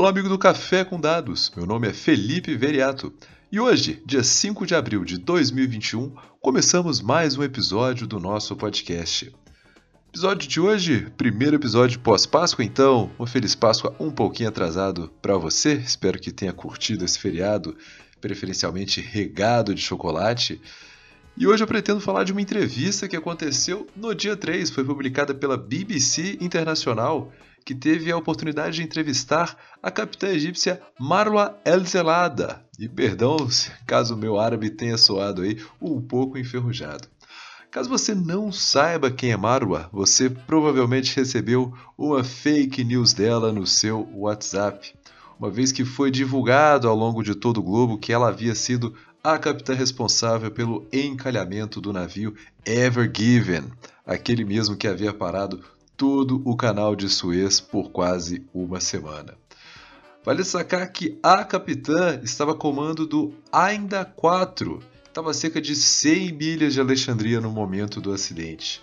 Olá, amigo do Café com Dados. Meu nome é Felipe Veriato e hoje, dia 5 de abril de 2021, começamos mais um episódio do nosso podcast. Episódio de hoje, primeiro episódio pós-Páscoa, então, uma feliz Páscoa um pouquinho atrasado para você. Espero que tenha curtido esse feriado, preferencialmente regado de chocolate. E hoje eu pretendo falar de uma entrevista que aconteceu no dia 3, foi publicada pela BBC Internacional que teve a oportunidade de entrevistar a capitã egípcia Marwa El-Zelada. E perdão caso o meu árabe tenha soado aí um pouco enferrujado. Caso você não saiba quem é Marwa, você provavelmente recebeu uma fake news dela no seu WhatsApp, uma vez que foi divulgado ao longo de todo o globo que ela havia sido a capitã responsável pelo encalhamento do navio Ever Given, aquele mesmo que havia parado todo o canal de Suez por quase uma semana. Vale sacar que a capitã estava comando do Ainda 4, estava a cerca de 100 milhas de Alexandria no momento do acidente.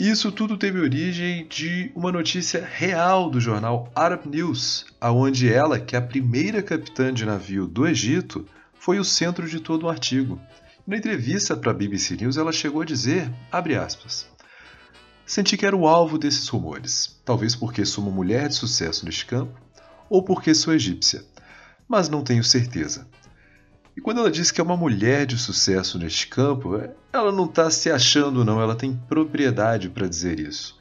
Isso tudo teve origem de uma notícia real do jornal Arab News, aonde ela, que é a primeira capitã de navio do Egito, foi o centro de todo o artigo. Na entrevista para a BBC News, ela chegou a dizer, abre aspas, Senti que era o alvo desses rumores, talvez porque sou uma mulher de sucesso neste campo, ou porque sou egípcia, mas não tenho certeza. E quando ela diz que é uma mulher de sucesso neste campo, ela não está se achando, não, ela tem propriedade para dizer isso.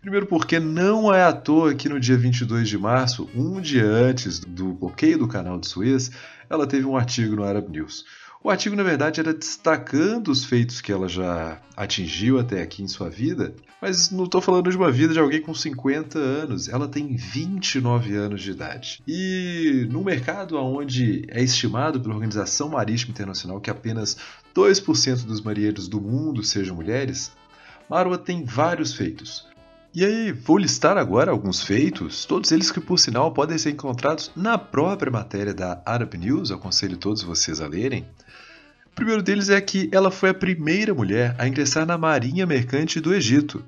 Primeiro, porque não é à toa que no dia 22 de março, um dia antes do bloqueio do canal de Suez, ela teve um artigo no Arab News o artigo, na verdade, era destacando os feitos que ela já atingiu até aqui em sua vida, mas não estou falando de uma vida de alguém com 50 anos, ela tem 29 anos de idade. E no mercado onde é estimado pela Organização Marítima Internacional que apenas 2% dos marinheiros do mundo sejam mulheres, Marwa tem vários feitos. E aí, vou listar agora alguns feitos, todos eles que por sinal podem ser encontrados na própria matéria da Arab News, aconselho todos vocês a lerem. O primeiro deles é que ela foi a primeira mulher a ingressar na Marinha Mercante do Egito.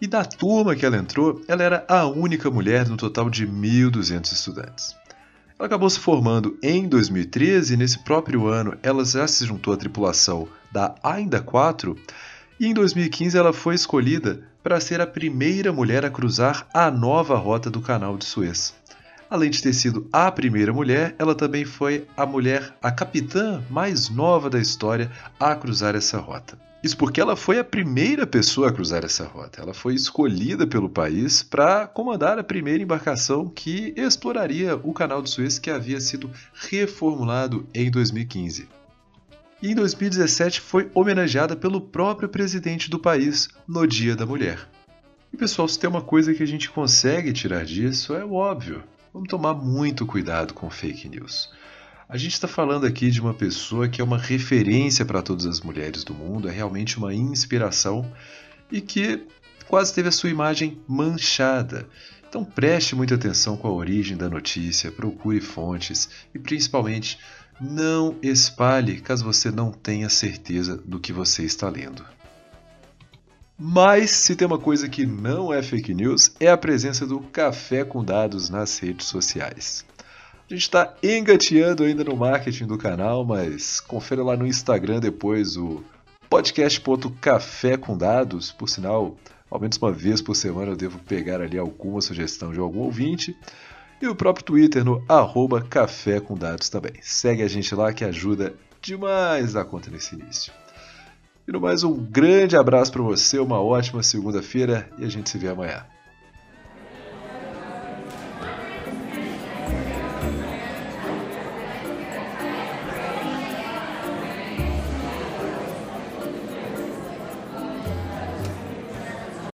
E da turma que ela entrou, ela era a única mulher no total de 1.200 estudantes. Ela acabou se formando em 2013 e nesse próprio ano ela já se juntou à tripulação da Ainda 4 e em 2015 ela foi escolhida para ser a primeira mulher a cruzar a nova rota do Canal de Suez. Além de ter sido a primeira mulher, ela também foi a mulher, a capitã mais nova da história a cruzar essa rota. Isso porque ela foi a primeira pessoa a cruzar essa rota. Ela foi escolhida pelo país para comandar a primeira embarcação que exploraria o Canal de Suez que havia sido reformulado em 2015. E em 2017 foi homenageada pelo próprio presidente do país no Dia da Mulher. E pessoal, se tem uma coisa que a gente consegue tirar disso, é óbvio. Vamos tomar muito cuidado com fake news. A gente está falando aqui de uma pessoa que é uma referência para todas as mulheres do mundo, é realmente uma inspiração e que quase teve a sua imagem manchada. Então preste muita atenção com a origem da notícia, procure fontes e principalmente não espalhe caso você não tenha certeza do que você está lendo. Mas se tem uma coisa que não é fake news, é a presença do café com dados nas redes sociais. A gente está engateando ainda no marketing do canal, mas confere lá no Instagram depois o podcast.café com dados. Por sinal, ao menos uma vez por semana eu devo pegar ali alguma sugestão de algum ouvinte. E o próprio Twitter no arroba café com dados também. Segue a gente lá que ajuda demais a conta nesse início. E no mais, um grande abraço para você, uma ótima segunda-feira e a gente se vê amanhã.